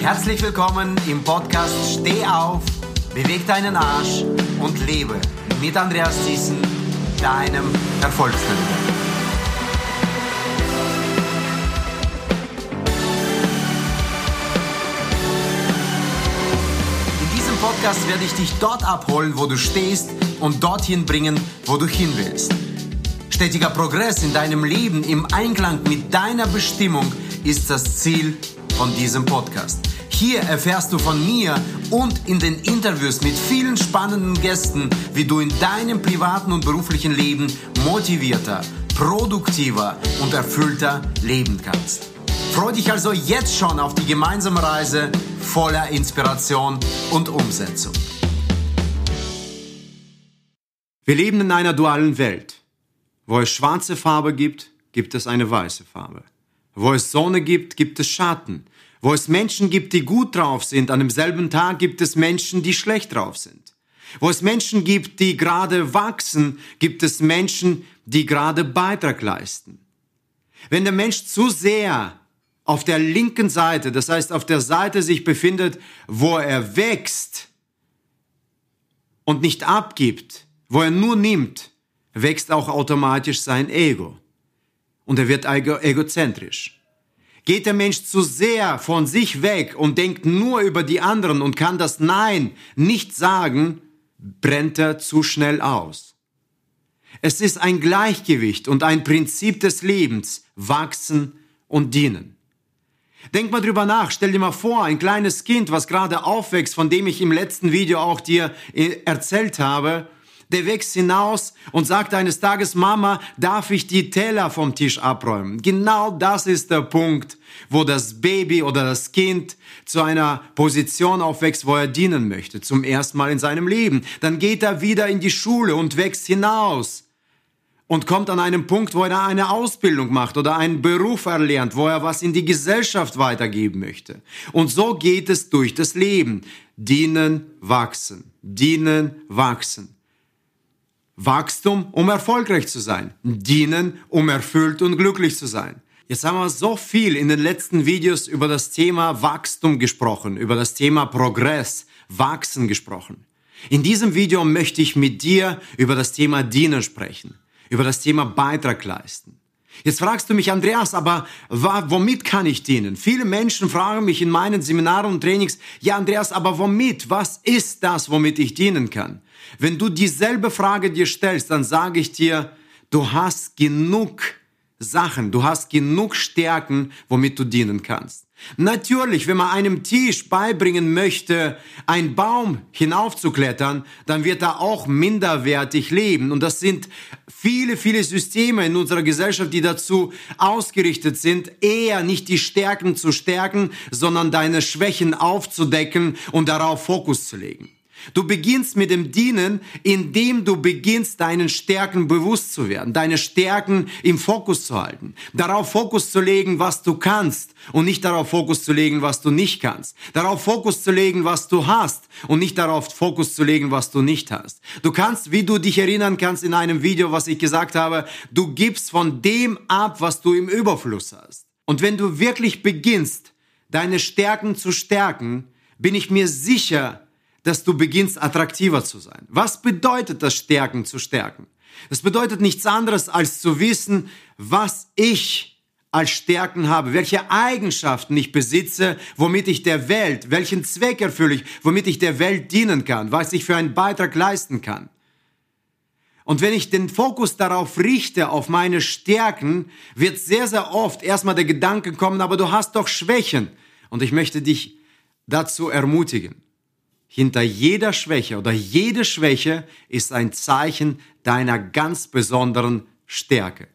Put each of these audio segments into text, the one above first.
Herzlich willkommen im Podcast Steh auf, beweg deinen Arsch und lebe mit Andreas Thiessen, deinem Erfolgsfilmer. In diesem Podcast werde ich dich dort abholen, wo du stehst und dorthin bringen, wo du hin willst. Stetiger Progress in deinem Leben im Einklang mit deiner Bestimmung ist das Ziel von diesem Podcast. Hier erfährst du von mir und in den Interviews mit vielen spannenden Gästen, wie du in deinem privaten und beruflichen Leben motivierter, produktiver und erfüllter leben kannst. Freue dich also jetzt schon auf die gemeinsame Reise voller Inspiration und Umsetzung. Wir leben in einer dualen Welt. Wo es schwarze Farbe gibt, gibt es eine weiße Farbe. Wo es Sonne gibt, gibt es Schatten. Wo es Menschen gibt, die gut drauf sind, an demselben Tag gibt es Menschen, die schlecht drauf sind. Wo es Menschen gibt, die gerade wachsen, gibt es Menschen, die gerade Beitrag leisten. Wenn der Mensch zu sehr auf der linken Seite, das heißt auf der Seite sich befindet, wo er wächst und nicht abgibt, wo er nur nimmt, wächst auch automatisch sein Ego. Und er wird ego egozentrisch. Geht der Mensch zu sehr von sich weg und denkt nur über die anderen und kann das Nein nicht sagen, brennt er zu schnell aus. Es ist ein Gleichgewicht und ein Prinzip des Lebens, wachsen und dienen. Denk mal drüber nach, stell dir mal vor, ein kleines Kind, was gerade aufwächst, von dem ich im letzten Video auch dir äh, erzählt habe, der wächst hinaus und sagt eines Tages, Mama, darf ich die Teller vom Tisch abräumen? Genau das ist der Punkt, wo das Baby oder das Kind zu einer Position aufwächst, wo er dienen möchte, zum ersten Mal in seinem Leben. Dann geht er wieder in die Schule und wächst hinaus und kommt an einen Punkt, wo er eine Ausbildung macht oder einen Beruf erlernt, wo er was in die Gesellschaft weitergeben möchte. Und so geht es durch das Leben. Dienen, wachsen. Dienen, wachsen. Wachstum, um erfolgreich zu sein. Dienen, um erfüllt und glücklich zu sein. Jetzt haben wir so viel in den letzten Videos über das Thema Wachstum gesprochen, über das Thema Progress, Wachsen gesprochen. In diesem Video möchte ich mit dir über das Thema Dienen sprechen, über das Thema Beitrag leisten. Jetzt fragst du mich, Andreas, aber womit kann ich dienen? Viele Menschen fragen mich in meinen Seminaren und Trainings, ja, Andreas, aber womit? Was ist das, womit ich dienen kann? Wenn du dieselbe Frage dir stellst, dann sage ich dir, du hast genug Sachen, du hast genug Stärken, womit du dienen kannst. Natürlich, wenn man einem Tisch beibringen möchte, einen Baum hinaufzuklettern, dann wird er auch minderwertig leben. Und das sind viele, viele Systeme in unserer Gesellschaft, die dazu ausgerichtet sind, eher nicht die Stärken zu stärken, sondern deine Schwächen aufzudecken und darauf Fokus zu legen. Du beginnst mit dem Dienen, indem du beginnst, deinen Stärken bewusst zu werden, deine Stärken im Fokus zu halten, darauf Fokus zu legen, was du kannst und nicht darauf Fokus zu legen, was du nicht kannst, darauf Fokus zu legen, was du hast und nicht darauf Fokus zu legen, was du nicht hast. Du kannst, wie du dich erinnern kannst in einem Video, was ich gesagt habe, du gibst von dem ab, was du im Überfluss hast. Und wenn du wirklich beginnst, deine Stärken zu stärken, bin ich mir sicher, dass du beginnst attraktiver zu sein. Was bedeutet das Stärken zu stärken? Das bedeutet nichts anderes als zu wissen, was ich als Stärken habe, welche Eigenschaften ich besitze, womit ich der Welt, welchen Zweck erfülle ich, womit ich der Welt dienen kann, was ich für einen Beitrag leisten kann. Und wenn ich den Fokus darauf richte, auf meine Stärken, wird sehr, sehr oft erstmal der Gedanke kommen, aber du hast doch Schwächen. Und ich möchte dich dazu ermutigen. Hinter jeder Schwäche oder jede Schwäche ist ein Zeichen deiner ganz besonderen Stärke.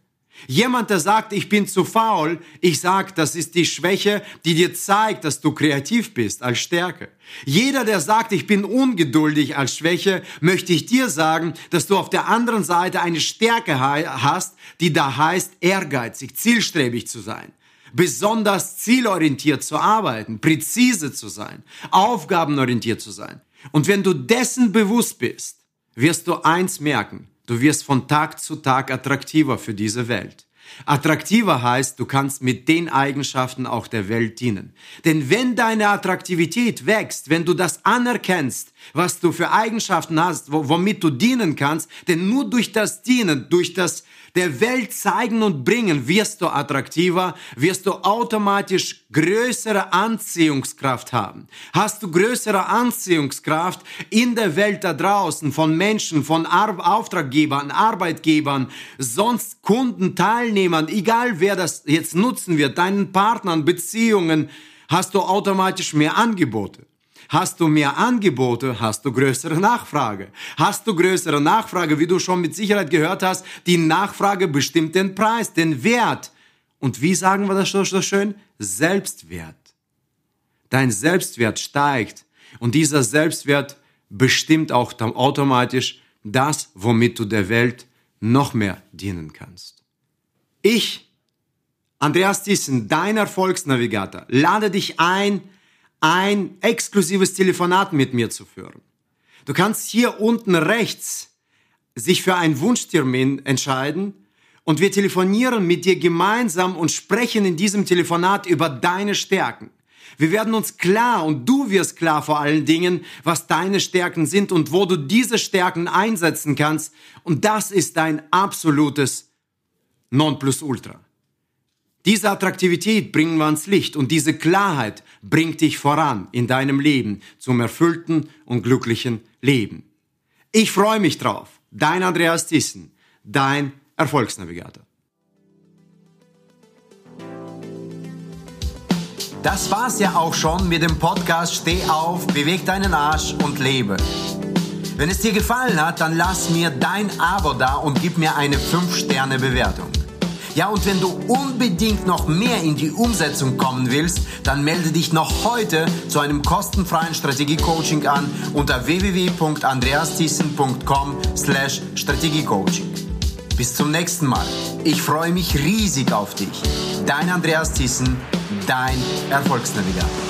Jemand, der sagt, ich bin zu faul, ich sag, das ist die Schwäche, die dir zeigt, dass du kreativ bist als Stärke. Jeder, der sagt, ich bin ungeduldig als Schwäche, möchte ich dir sagen, dass du auf der anderen Seite eine Stärke hast, die da heißt, ehrgeizig, zielstrebig zu sein besonders zielorientiert zu arbeiten, präzise zu sein, aufgabenorientiert zu sein. Und wenn du dessen bewusst bist, wirst du eins merken, du wirst von Tag zu Tag attraktiver für diese Welt. Attraktiver heißt, du kannst mit den Eigenschaften auch der Welt dienen. Denn wenn deine Attraktivität wächst, wenn du das anerkennst, was du für Eigenschaften hast, womit du dienen kannst, denn nur durch das Dienen, durch das der Welt zeigen und bringen, wirst du attraktiver, wirst du automatisch größere Anziehungskraft haben. Hast du größere Anziehungskraft in der Welt da draußen von Menschen, von Ar Auftraggebern, Arbeitgebern, sonst Kunden, Teilnehmern, egal wer das jetzt nutzen wird, deinen Partnern, Beziehungen, hast du automatisch mehr Angebote. Hast du mehr Angebote, hast du größere Nachfrage. Hast du größere Nachfrage, wie du schon mit Sicherheit gehört hast, die Nachfrage bestimmt den Preis, den Wert. Und wie sagen wir das so, so schön? Selbstwert. Dein Selbstwert steigt und dieser Selbstwert bestimmt auch automatisch das, womit du der Welt noch mehr dienen kannst. Ich, Andreas Thyssen, dein Erfolgsnavigator, lade dich ein, ein exklusives Telefonat mit mir zu führen. Du kannst hier unten rechts sich für einen Wunschtermin entscheiden und wir telefonieren mit dir gemeinsam und sprechen in diesem Telefonat über deine Stärken. Wir werden uns klar und du wirst klar vor allen Dingen, was deine Stärken sind und wo du diese Stärken einsetzen kannst. Und das ist dein absolutes Nonplusultra. Diese Attraktivität bringen wir ans Licht und diese Klarheit bringt dich voran in deinem Leben zum erfüllten und glücklichen Leben. Ich freue mich drauf. Dein Andreas Thyssen, dein Erfolgsnavigator. Das war's ja auch schon mit dem Podcast Steh auf, beweg deinen Arsch und lebe. Wenn es dir gefallen hat, dann lass mir dein Abo da und gib mir eine 5-Sterne-Bewertung. Ja, und wenn du unbedingt noch mehr in die Umsetzung kommen willst, dann melde dich noch heute zu einem kostenfreien Strategiecoaching an unter www.andreastiessen.com slash Strategiecoaching. Bis zum nächsten Mal. Ich freue mich riesig auf dich. Dein Andreas Thyssen, dein Erfolgsnavigator.